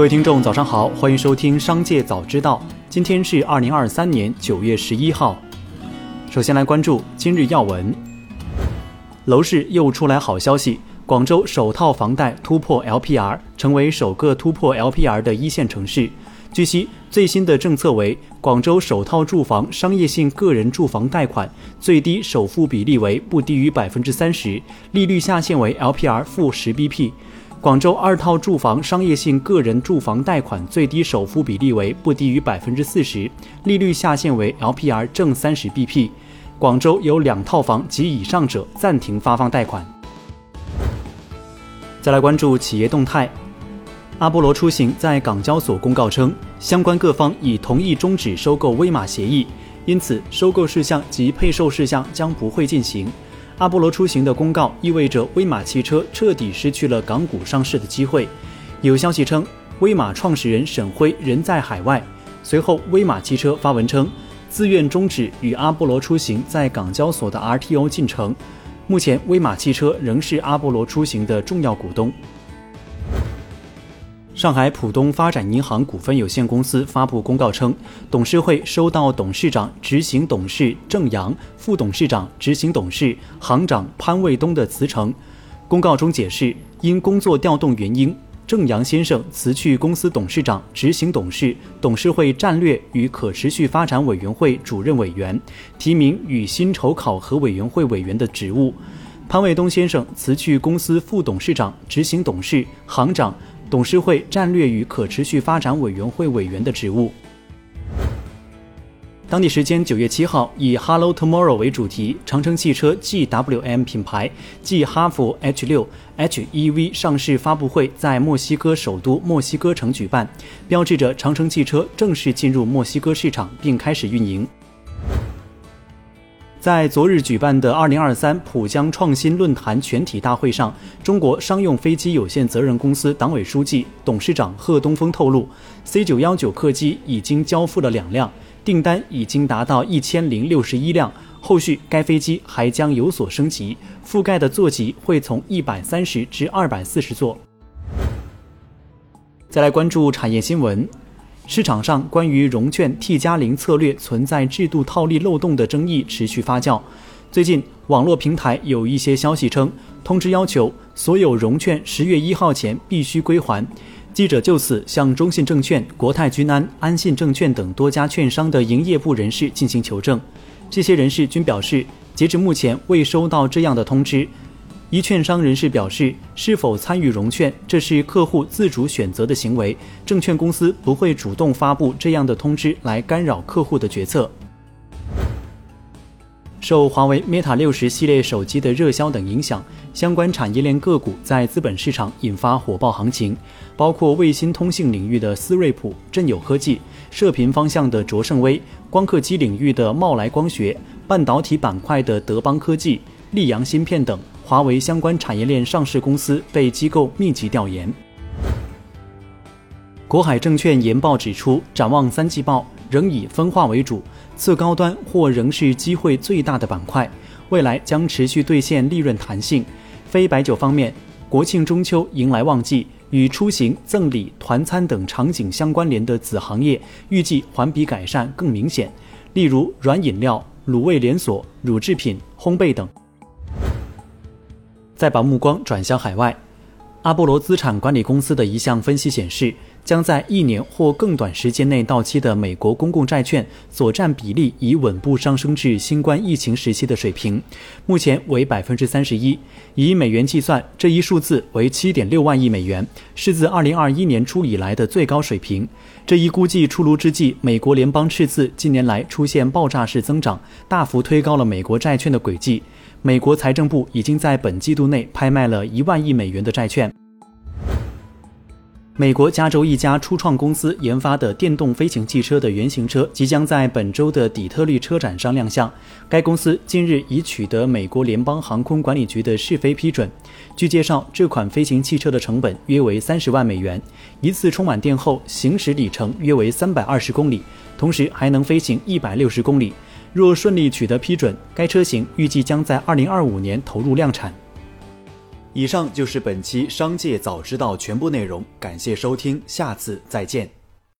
各位听众，早上好，欢迎收听《商界早知道》。今天是二零二三年九月十一号。首先来关注今日要闻。楼市又出来好消息，广州首套房贷突破 LPR，成为首个突破 LPR 的一线城市。据悉，最新的政策为广州首套住房商业性个人住房贷款最低首付比例为不低于百分之三十，利率下限为 LPR 负十 BP。广州二套住房商业性个人住房贷款最低首付比例为不低于百分之四十，利率下限为 LPR 正三十 BP。广州有两套房及以上者暂停发放贷款。再来关注企业动态，阿波罗出行在港交所公告称，相关各方已同意终止收购威马协议，因此收购事项及配售事项将不会进行。阿波罗出行的公告意味着威马汽车彻底失去了港股上市的机会。有消息称，威马创始人沈辉人在海外。随后，威马汽车发文称，自愿终止与阿波罗出行在港交所的 RTO 进程。目前，威马汽车仍是阿波罗出行的重要股东。上海浦东发展银行股份有限公司发布公告称，董事会收到董事长、执行董事郑阳、副董事长、执行董事、行长潘卫东的辞呈。公告中解释，因工作调动原因，郑阳先生辞去公司董事长、执行董事、董事会战略与可持续发展委员会主任委员、提名与薪酬考核委员会委员的职务；潘卫东先生辞去公司副董事长、执行董事、行长。董事会战略与可持续发展委员会委员的职务。当地时间九月七号，以 “Hello Tomorrow” 为主题，长城汽车 GWM 品牌继哈弗 H 六 HEV 上市发布会在墨西哥首都墨西哥城举办，标志着长城汽车正式进入墨西哥市场并开始运营。在昨日举办的二零二三浦江创新论坛全体大会上，中国商用飞机有限责任公司党委书记、董事长贺东风透露，C 九幺九客机已经交付了两辆，订单已经达到一千零六十一辆，后续该飞机还将有所升级，覆盖的座级会从一百三十至二百四十座。再来关注产业新闻。市场上关于融券 T 加零策略存在制度套利漏洞的争议持续发酵。最近，网络平台有一些消息称，通知要求所有融券十月一号前必须归还。记者就此向中信证券、国泰君安、安信证券等多家券商的营业部人士进行求证，这些人士均表示，截至目前未收到这样的通知。一券商人士表示，是否参与融券，这是客户自主选择的行为，证券公司不会主动发布这样的通知来干扰客户的决策。受华为 Mate 六十系列手机的热销等影响，相关产业链个股在资本市场引发火爆行情，包括卫星通信领域的思睿普、振友科技，射频方向的卓胜微，光刻机领域的茂来光学，半导体板块的德邦科技、溧阳芯片等。华为相关产业链上市公司被机构密集调研。国海证券研报指出，展望三季报仍以分化为主，次高端或仍是机会最大的板块，未来将持续兑现利润弹性。非白酒方面，国庆中秋迎来旺季，与出行、赠礼、团餐等场景相关联的子行业预计环比改善更明显，例如软饮料、卤味连锁、乳制品、烘焙等。再把目光转向海外，阿波罗资产管理公司的一项分析显示，将在一年或更短时间内到期的美国公共债券所占比例已稳步上升至新冠疫情时期的水平，目前为百分之三十一。以美元计算，这一数字为七点六万亿美元，是自二零二一年初以来的最高水平。这一估计出炉之际，美国联邦赤字近年来出现爆炸式增长，大幅推高了美国债券的轨迹。美国财政部已经在本季度内拍卖了一万亿美元的债券。美国加州一家初创公司研发的电动飞行汽车的原型车即将在本周的底特律车展上亮相。该公司近日已取得美国联邦航空管理局的试飞批准。据介绍，这款飞行汽车的成本约为三十万美元，一次充满电后行驶里程约为三百二十公里，同时还能飞行一百六十公里。若顺利取得批准，该车型预计将在二零二五年投入量产。以上就是本期《商界早知道》全部内容，感谢收听，下次再见。